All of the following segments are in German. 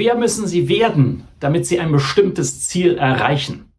Wer müssen Sie werden, damit Sie ein bestimmtes Ziel erreichen?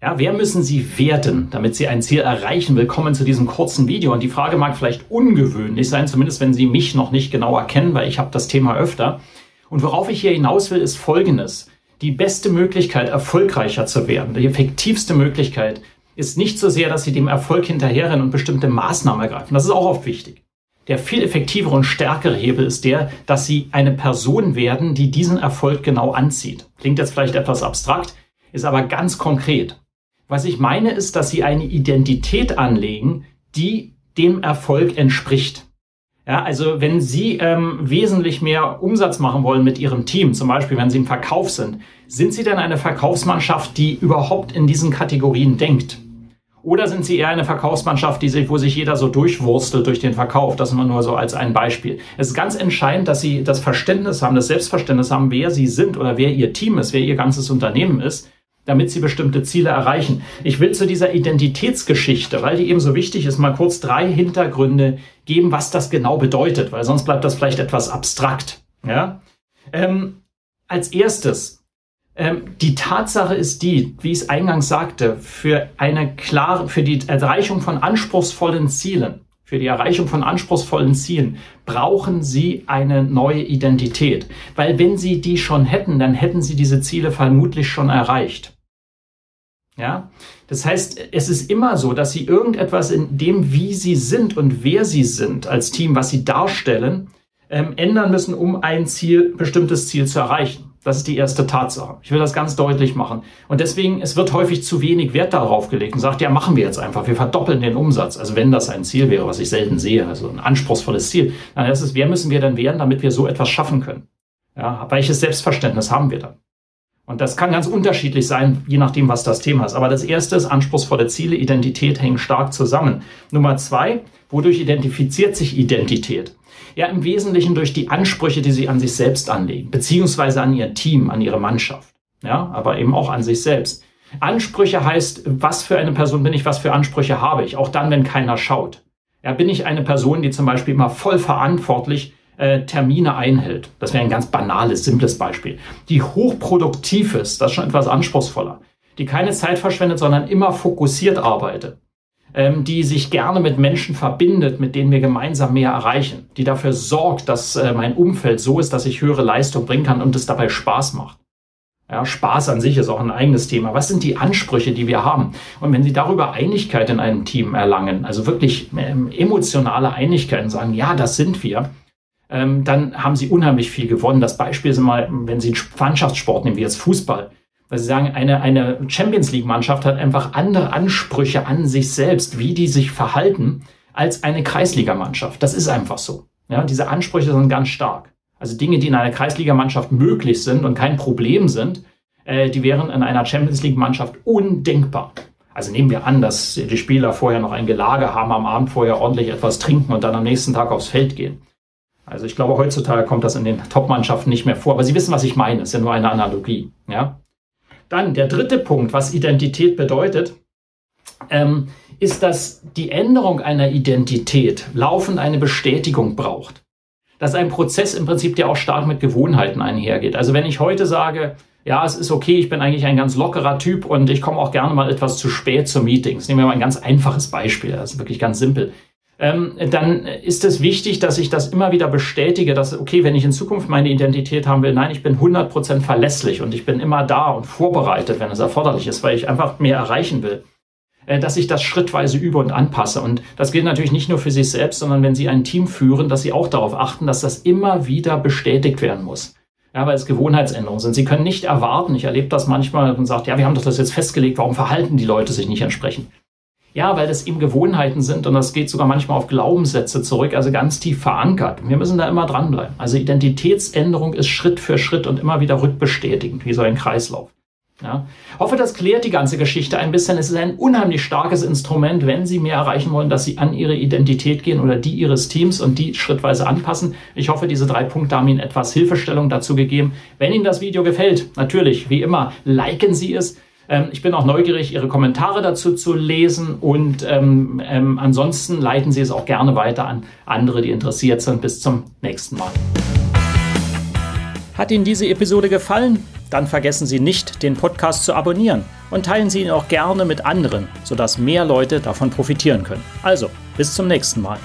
Ja, wer müssen Sie werden, damit Sie ein Ziel erreichen? Willkommen zu diesem kurzen Video. Und die Frage mag vielleicht ungewöhnlich sein, zumindest wenn Sie mich noch nicht genau erkennen, weil ich habe das Thema öfter. Und worauf ich hier hinaus will, ist Folgendes. Die beste Möglichkeit, erfolgreicher zu werden, die effektivste Möglichkeit, ist nicht so sehr, dass Sie dem Erfolg hinterherrennen und bestimmte Maßnahmen ergreifen. Das ist auch oft wichtig. Der viel effektivere und stärkere Hebel ist der, dass Sie eine Person werden, die diesen Erfolg genau anzieht. Klingt jetzt vielleicht etwas abstrakt, ist aber ganz konkret. Was ich meine ist, dass Sie eine Identität anlegen, die dem Erfolg entspricht. Ja, also wenn Sie ähm, wesentlich mehr Umsatz machen wollen mit Ihrem Team, zum Beispiel wenn Sie im Verkauf sind, sind Sie denn eine Verkaufsmannschaft, die überhaupt in diesen Kategorien denkt? Oder sind sie eher eine Verkaufsmannschaft, die sich, wo sich jeder so durchwurstelt durch den Verkauf? Das immer nur so als ein Beispiel. Es ist ganz entscheidend, dass sie das Verständnis haben, das Selbstverständnis haben, wer sie sind oder wer ihr Team ist, wer ihr ganzes Unternehmen ist, damit sie bestimmte Ziele erreichen. Ich will zu dieser Identitätsgeschichte, weil die eben so wichtig ist, mal kurz drei Hintergründe geben, was das genau bedeutet, weil sonst bleibt das vielleicht etwas abstrakt. Ja? Ähm, als erstes, ähm, die Tatsache ist die, wie ich es eingangs sagte, für eine klare, für die Erreichung von anspruchsvollen Zielen, für die Erreichung von anspruchsvollen Zielen brauchen Sie eine neue Identität. Weil wenn Sie die schon hätten, dann hätten Sie diese Ziele vermutlich schon erreicht. Ja, das heißt, es ist immer so, dass Sie irgendetwas in dem, wie Sie sind und wer Sie sind als Team, was Sie darstellen, ähm, ändern müssen, um ein Ziel, bestimmtes Ziel zu erreichen. Das ist die erste Tatsache. Ich will das ganz deutlich machen. Und deswegen, es wird häufig zu wenig Wert darauf gelegt und sagt, ja, machen wir jetzt einfach. Wir verdoppeln den Umsatz. Also wenn das ein Ziel wäre, was ich selten sehe, also ein anspruchsvolles Ziel, dann ist es, wer müssen wir denn werden, damit wir so etwas schaffen können? Ja, welches Selbstverständnis haben wir dann? Und das kann ganz unterschiedlich sein, je nachdem, was das Thema ist. Aber das erste ist, anspruchsvolle Ziele, Identität hängen stark zusammen. Nummer zwei, wodurch identifiziert sich Identität? Ja, im Wesentlichen durch die Ansprüche, die sie an sich selbst anlegen, beziehungsweise an ihr Team, an ihre Mannschaft. Ja, aber eben auch an sich selbst. Ansprüche heißt, was für eine Person bin ich, was für Ansprüche habe ich, auch dann, wenn keiner schaut. Ja, bin ich eine Person, die zum Beispiel immer voll verantwortlich Termine einhält. Das wäre ein ganz banales, simples Beispiel. Die hochproduktiv ist, das ist schon etwas anspruchsvoller. Die keine Zeit verschwendet, sondern immer fokussiert arbeitet ähm, die sich gerne mit Menschen verbindet, mit denen wir gemeinsam mehr erreichen, die dafür sorgt, dass äh, mein Umfeld so ist, dass ich höhere Leistung bringen kann und es dabei Spaß macht. Ja, Spaß an sich ist auch ein eigenes Thema. Was sind die Ansprüche, die wir haben? Und wenn Sie darüber Einigkeit in einem Team erlangen, also wirklich ähm, emotionale Einigkeit und sagen, ja, das sind wir, ähm, dann haben Sie unheimlich viel gewonnen. Das Beispiel ist mal, wenn Sie einen Mannschaftssport nehmen, wie jetzt Fußball weil sie sagen, eine, eine Champions League-Mannschaft hat einfach andere Ansprüche an sich selbst, wie die sich verhalten, als eine Kreisligamannschaft. Das ist einfach so. Ja, diese Ansprüche sind ganz stark. Also Dinge, die in einer Kreisligamannschaft möglich sind und kein Problem sind, äh, die wären in einer Champions League-Mannschaft undenkbar. Also nehmen wir an, dass die Spieler vorher noch ein Gelage haben, am Abend vorher ordentlich etwas trinken und dann am nächsten Tag aufs Feld gehen. Also ich glaube, heutzutage kommt das in den Top-Mannschaften nicht mehr vor. Aber Sie wissen, was ich meine. Das ist ja nur eine Analogie. Ja? Dann der dritte Punkt, was Identität bedeutet, ähm, ist, dass die Änderung einer Identität laufend eine Bestätigung braucht. Das ist ein Prozess im Prinzip, der auch stark mit Gewohnheiten einhergeht. Also wenn ich heute sage, ja, es ist okay, ich bin eigentlich ein ganz lockerer Typ und ich komme auch gerne mal etwas zu spät zu Meetings. Nehmen wir mal ein ganz einfaches Beispiel, das ist wirklich ganz simpel ähm, dann ist es wichtig, dass ich das immer wieder bestätige, dass, okay, wenn ich in Zukunft meine Identität haben will, nein, ich bin 100% verlässlich und ich bin immer da und vorbereitet, wenn es erforderlich ist, weil ich einfach mehr erreichen will äh, dass ich das schrittweise übe und anpasse. Und das gilt natürlich nicht nur für sich selbst, sondern wenn Sie ein Team führen, dass Sie auch darauf achten, dass das immer wieder bestätigt werden muss. Ja, weil es Gewohnheitsänderungen sind. Sie können nicht erwarten, ich erlebe das manchmal und sagt, ja, wir haben doch das jetzt festgelegt, warum verhalten die Leute sich nicht entsprechend? Ja, weil das eben Gewohnheiten sind und das geht sogar manchmal auf Glaubenssätze zurück, also ganz tief verankert. Wir müssen da immer dranbleiben. Also Identitätsänderung ist Schritt für Schritt und immer wieder rückbestätigend, wie so ein Kreislauf. Ja. Hoffe, das klärt die ganze Geschichte ein bisschen. Es ist ein unheimlich starkes Instrument, wenn Sie mehr erreichen wollen, dass Sie an Ihre Identität gehen oder die Ihres Teams und die schrittweise anpassen. Ich hoffe, diese drei Punkte haben Ihnen etwas Hilfestellung dazu gegeben. Wenn Ihnen das Video gefällt, natürlich, wie immer, liken Sie es. Ähm, ich bin auch neugierig, Ihre Kommentare dazu zu lesen und ähm, ähm, ansonsten leiten Sie es auch gerne weiter an andere, die interessiert sind. Bis zum nächsten Mal. Hat Ihnen diese Episode gefallen? Dann vergessen Sie nicht, den Podcast zu abonnieren und teilen Sie ihn auch gerne mit anderen, sodass mehr Leute davon profitieren können. Also, bis zum nächsten Mal.